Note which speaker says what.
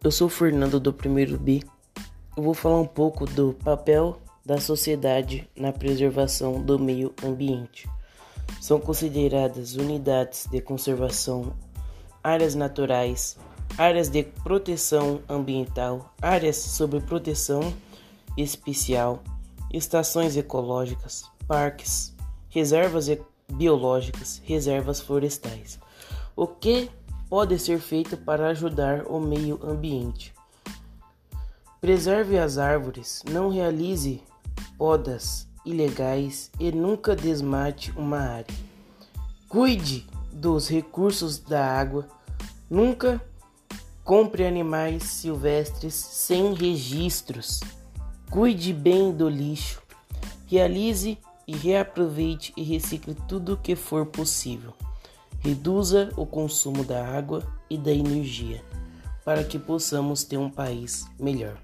Speaker 1: Eu sou Fernando do primeiro B. Eu vou falar um pouco do papel da sociedade na preservação do meio ambiente. São consideradas unidades de conservação, áreas naturais, áreas de proteção ambiental, áreas sob proteção especial, estações ecológicas, parques, reservas biológicas, reservas florestais. O que pode ser feito para ajudar o meio ambiente. Preserve as árvores, não realize podas ilegais e nunca desmate uma área. Cuide dos recursos da água, nunca compre animais silvestres sem registros. Cuide bem do lixo, realize e reaproveite e recicle tudo o que for possível. Reduza o consumo da água e da energia para que possamos ter um país melhor.